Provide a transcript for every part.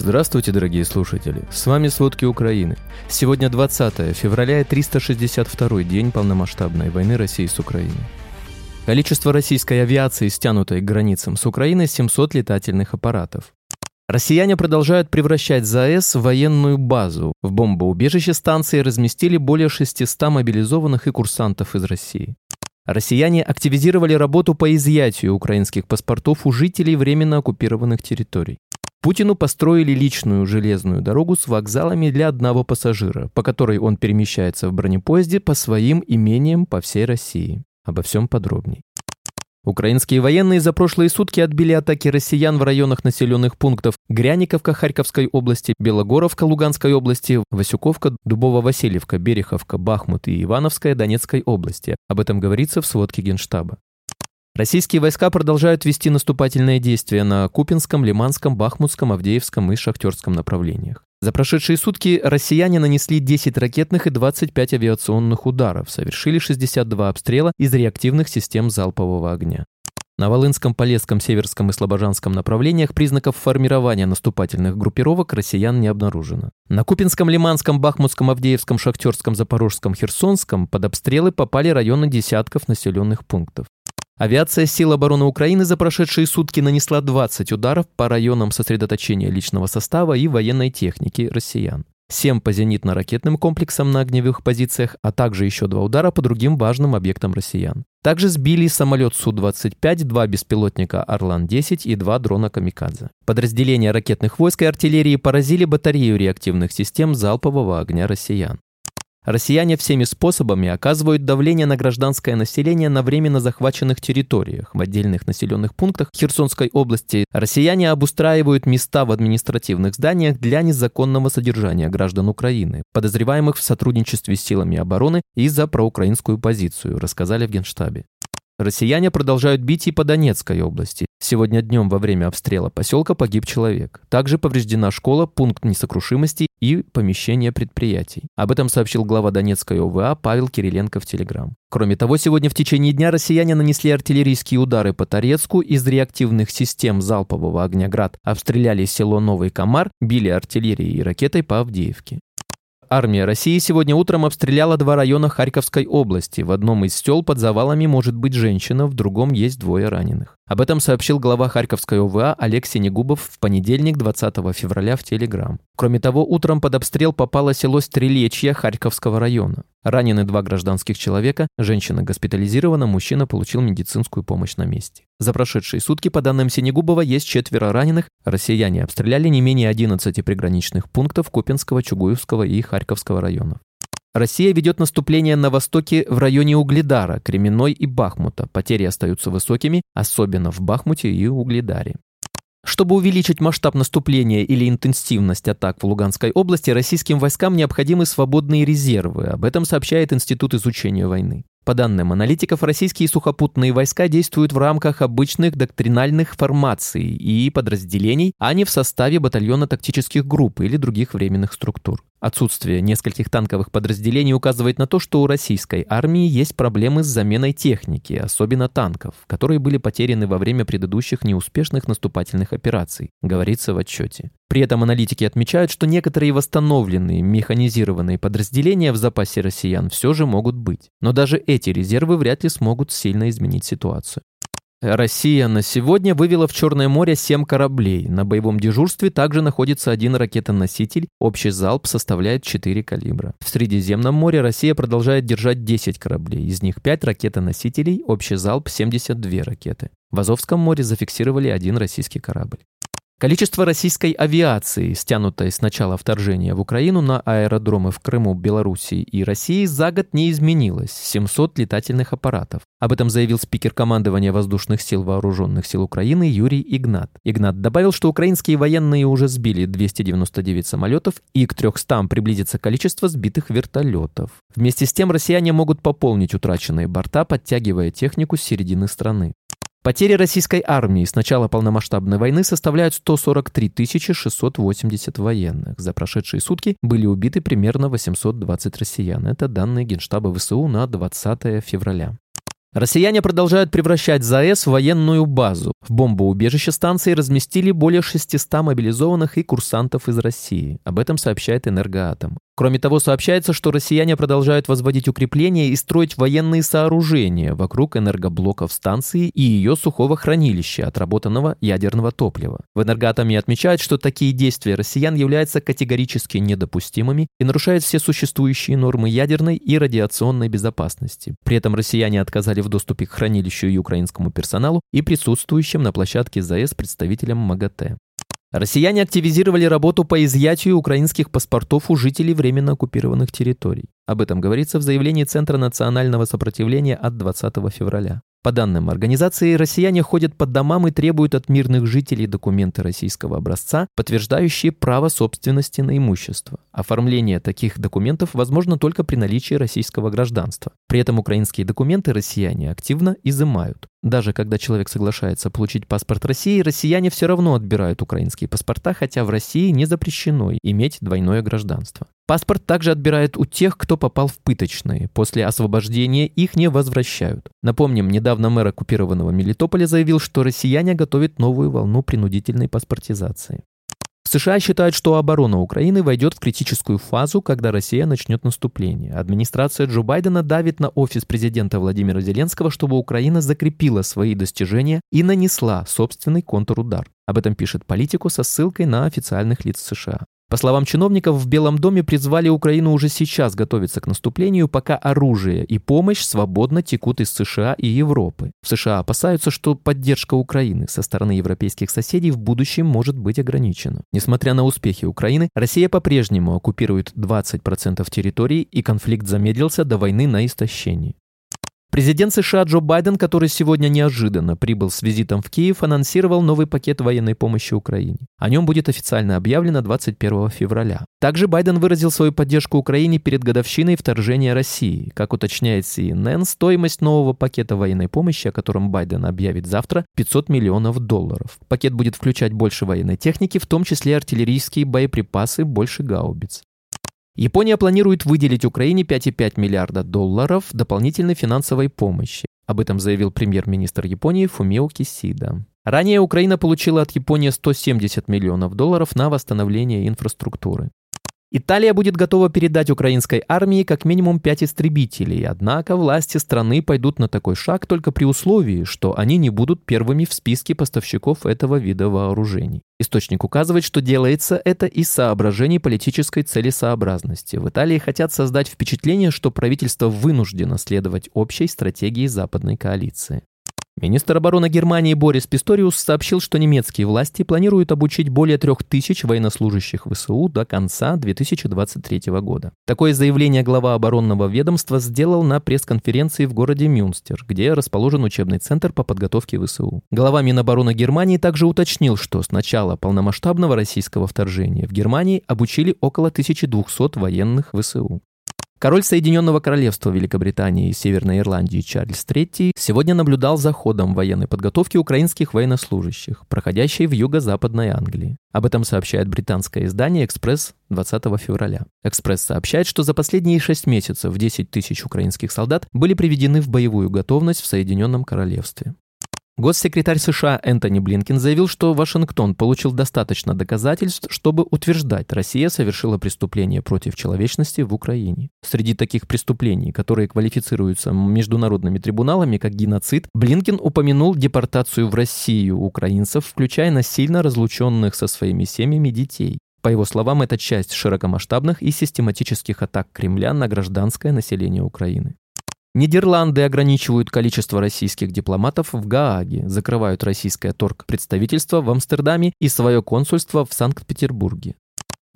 Здравствуйте, дорогие слушатели! С вами «Сводки Украины». Сегодня 20 февраля и 362 день полномасштабной войны России с Украиной. Количество российской авиации, стянутой к границам с Украиной, 700 летательных аппаратов. Россияне продолжают превращать ЗАЭС в военную базу. В бомбоубежище станции разместили более 600 мобилизованных и курсантов из России. Россияне активизировали работу по изъятию украинских паспортов у жителей временно оккупированных территорий. Путину построили личную железную дорогу с вокзалами для одного пассажира, по которой он перемещается в бронепоезде по своим имениям по всей России. Обо всем подробней. Украинские военные за прошлые сутки отбили атаки россиян в районах населенных пунктов Гряниковка Харьковской области, Белогоровка Луганской области, Васюковка, Дубово-Васильевка, Береховка, Бахмут и Ивановская Донецкой области. Об этом говорится в сводке Генштаба. Российские войска продолжают вести наступательные действия на Купинском, Лиманском, Бахмутском, Авдеевском и Шахтерском направлениях. За прошедшие сутки россияне нанесли 10 ракетных и 25 авиационных ударов, совершили 62 обстрела из реактивных систем залпового огня. На Волынском, Полесском, Северском и Слобожанском направлениях признаков формирования наступательных группировок россиян не обнаружено. На Купинском, Лиманском, Бахмутском, Авдеевском, Шахтерском, Запорожском, Херсонском под обстрелы попали районы десятков населенных пунктов. Авиация сил обороны Украины за прошедшие сутки нанесла 20 ударов по районам сосредоточения личного состава и военной техники россиян. 7 по зенитно-ракетным комплексам на огневых позициях, а также еще два удара по другим важным объектам россиян. Также сбили самолет Су-25, два беспилотника «Орлан-10» и два дрона «Камикадзе». Подразделения ракетных войск и артиллерии поразили батарею реактивных систем залпового огня россиян. Россияне всеми способами оказывают давление на гражданское население на временно захваченных территориях. В отдельных населенных пунктах Херсонской области россияне обустраивают места в административных зданиях для незаконного содержания граждан Украины, подозреваемых в сотрудничестве с силами обороны и за проукраинскую позицию, рассказали в Генштабе. Россияне продолжают бить и по Донецкой области. Сегодня днем во время обстрела поселка погиб человек. Также повреждена школа, пункт несокрушимости и помещение предприятий. Об этом сообщил глава Донецкой ОВА Павел Кириленко в Телеграм. Кроме того, сегодня в течение дня россияне нанесли артиллерийские удары по Торецку из реактивных систем залпового огня «Град», обстреляли село Новый Комар, били артиллерией и ракетой по Авдеевке. Армия России сегодня утром обстреляла два района Харьковской области. В одном из сел под завалами может быть женщина, в другом есть двое раненых. Об этом сообщил глава Харьковской ОВА Олег Синегубов в понедельник 20 февраля в Телеграм. Кроме того, утром под обстрел попало село Стрелечье Харьковского района. Ранены два гражданских человека, женщина госпитализирована, мужчина получил медицинскую помощь на месте. За прошедшие сутки, по данным Синегубова, есть четверо раненых. Россияне обстреляли не менее 11 приграничных пунктов Купинского, Чугуевского и Харьковского районов. Россия ведет наступление на востоке в районе Угледара, Кременной и Бахмута. Потери остаются высокими, особенно в Бахмуте и Угледаре. Чтобы увеличить масштаб наступления или интенсивность атак в Луганской области, российским войскам необходимы свободные резервы. Об этом сообщает Институт изучения войны. По данным аналитиков, российские сухопутные войска действуют в рамках обычных доктринальных формаций и подразделений, а не в составе батальона тактических групп или других временных структур. Отсутствие нескольких танковых подразделений указывает на то, что у российской армии есть проблемы с заменой техники, особенно танков, которые были потеряны во время предыдущих неуспешных наступательных операций, говорится в отчете. При этом аналитики отмечают, что некоторые восстановленные механизированные подразделения в запасе россиян все же могут быть. Но даже эти резервы вряд ли смогут сильно изменить ситуацию. Россия на сегодня вывела в Черное море 7 кораблей. На боевом дежурстве также находится один ракетоноситель. Общий залп составляет 4 калибра. В Средиземном море Россия продолжает держать 10 кораблей. Из них 5 ракетоносителей, общий залп 72 ракеты. В Азовском море зафиксировали один российский корабль. Количество российской авиации, стянутой с начала вторжения в Украину на аэродромы в Крыму, Белоруссии и России, за год не изменилось – 700 летательных аппаратов. Об этом заявил спикер командования воздушных сил Вооруженных сил Украины Юрий Игнат. Игнат добавил, что украинские военные уже сбили 299 самолетов и к 300 приблизится количество сбитых вертолетов. Вместе с тем россияне могут пополнить утраченные борта, подтягивая технику с середины страны. Потери российской армии с начала полномасштабной войны составляют 143 680 военных. За прошедшие сутки были убиты примерно 820 россиян. Это данные Генштаба ВСУ на 20 февраля. Россияне продолжают превращать ЗАЭС в военную базу. В бомбоубежище станции разместили более 600 мобилизованных и курсантов из России. Об этом сообщает «Энергоатом». Кроме того, сообщается, что россияне продолжают возводить укрепления и строить военные сооружения вокруг энергоблоков станции и ее сухого хранилища отработанного ядерного топлива. В энергоатоме отмечают, что такие действия россиян являются категорически недопустимыми и нарушают все существующие нормы ядерной и радиационной безопасности. При этом россияне отказали в доступе к хранилищу и украинскому персоналу и присутствующим на площадке ЗАЭС представителям МАГАТЭ. Россияне активизировали работу по изъятию украинских паспортов у жителей временно оккупированных территорий. Об этом говорится в заявлении Центра национального сопротивления от 20 февраля. По данным организации, россияне ходят по домам и требуют от мирных жителей документы российского образца, подтверждающие право собственности на имущество. Оформление таких документов возможно только при наличии российского гражданства. При этом украинские документы россияне активно изымают. Даже когда человек соглашается получить паспорт России, россияне все равно отбирают украинские паспорта, хотя в России не запрещено иметь двойное гражданство. Паспорт также отбирают у тех, кто попал в пыточные. После освобождения их не возвращают. Напомним, недавно мэр оккупированного Мелитополя заявил, что россияне готовят новую волну принудительной паспортизации. США считают, что оборона Украины войдет в критическую фазу, когда Россия начнет наступление. Администрация Джо Байдена давит на офис президента Владимира Зеленского, чтобы Украина закрепила свои достижения и нанесла собственный контрудар. Об этом пишет политику со ссылкой на официальных лиц США. По словам чиновников, в Белом доме призвали Украину уже сейчас готовиться к наступлению, пока оружие и помощь свободно текут из США и Европы. В США опасаются, что поддержка Украины со стороны европейских соседей в будущем может быть ограничена. Несмотря на успехи Украины, Россия по-прежнему оккупирует 20% территории, и конфликт замедлился до войны на истощении. Президент США Джо Байден, который сегодня неожиданно прибыл с визитом в Киев, анонсировал новый пакет военной помощи Украине. О нем будет официально объявлено 21 февраля. Также Байден выразил свою поддержку Украине перед годовщиной вторжения России. Как уточняет CNN, стоимость нового пакета военной помощи, о котором Байден объявит завтра, 500 миллионов долларов. Пакет будет включать больше военной техники, в том числе артиллерийские боеприпасы, больше гаубиц. Япония планирует выделить Украине 5,5 миллиарда долларов дополнительной финансовой помощи. Об этом заявил премьер-министр Японии Фумио Кисида. Ранее Украина получила от Японии 170 миллионов долларов на восстановление инфраструктуры. Италия будет готова передать украинской армии как минимум пять истребителей, однако власти страны пойдут на такой шаг только при условии, что они не будут первыми в списке поставщиков этого вида вооружений. Источник указывает, что делается это из соображений политической целесообразности. В Италии хотят создать впечатление, что правительство вынуждено следовать общей стратегии западной коалиции. Министр обороны Германии Борис Писториус сообщил, что немецкие власти планируют обучить более трех тысяч военнослужащих ВСУ до конца 2023 года. Такое заявление глава оборонного ведомства сделал на пресс-конференции в городе Мюнстер, где расположен учебный центр по подготовке ВСУ. Глава Минобороны Германии также уточнил, что с начала полномасштабного российского вторжения в Германии обучили около 1200 военных ВСУ. Король Соединенного Королевства Великобритании и Северной Ирландии Чарльз III сегодня наблюдал за ходом военной подготовки украинских военнослужащих, проходящей в юго-западной Англии. Об этом сообщает британское издание «Экспресс» 20 февраля. «Экспресс» сообщает, что за последние шесть месяцев 10 тысяч украинских солдат были приведены в боевую готовность в Соединенном Королевстве. Госсекретарь США Энтони Блинкин заявил, что Вашингтон получил достаточно доказательств, чтобы утверждать, Россия совершила преступление против человечности в Украине. Среди таких преступлений, которые квалифицируются международными трибуналами как геноцид, Блинкин упомянул депортацию в Россию украинцев, включая насильно разлученных со своими семьями детей. По его словам, это часть широкомасштабных и систематических атак Кремля на гражданское население Украины. Нидерланды ограничивают количество российских дипломатов в Гааге, закрывают российское торг-представительство в Амстердаме и свое консульство в Санкт-Петербурге.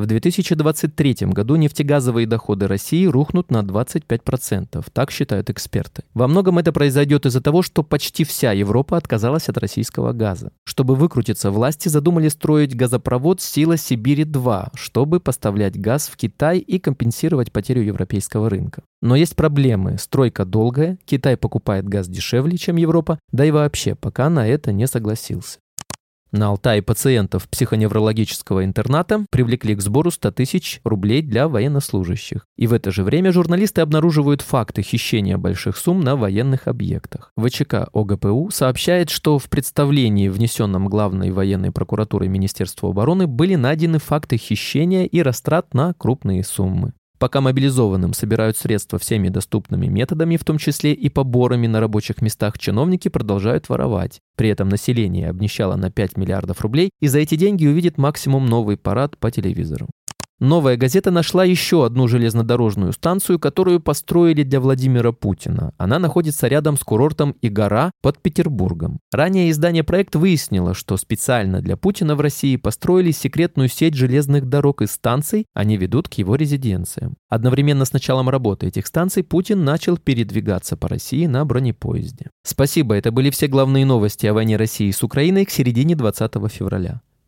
В 2023 году нефтегазовые доходы России рухнут на 25%, так считают эксперты. Во многом это произойдет из-за того, что почти вся Европа отказалась от российского газа. Чтобы выкрутиться, власти задумали строить газопровод «Сила Сибири-2», чтобы поставлять газ в Китай и компенсировать потерю европейского рынка. Но есть проблемы. Стройка долгая, Китай покупает газ дешевле, чем Европа, да и вообще пока на это не согласился. На Алтае пациентов психоневрологического интерната привлекли к сбору 100 тысяч рублей для военнослужащих. И в это же время журналисты обнаруживают факты хищения больших сумм на военных объектах. ВЧК ОГПУ сообщает, что в представлении, внесенном Главной военной прокуратурой Министерства обороны, были найдены факты хищения и растрат на крупные суммы. Пока мобилизованным собирают средства всеми доступными методами, в том числе и поборами на рабочих местах, чиновники продолжают воровать. При этом население обнищало на 5 миллиардов рублей и за эти деньги увидит максимум новый парад по телевизору. Новая газета нашла еще одну железнодорожную станцию, которую построили для Владимира Путина. Она находится рядом с курортом Игора под Петербургом. Ранее издание «Проект» выяснило, что специально для Путина в России построили секретную сеть железных дорог и станций, они ведут к его резиденциям. Одновременно с началом работы этих станций Путин начал передвигаться по России на бронепоезде. Спасибо, это были все главные новости о войне России с Украиной к середине 20 февраля.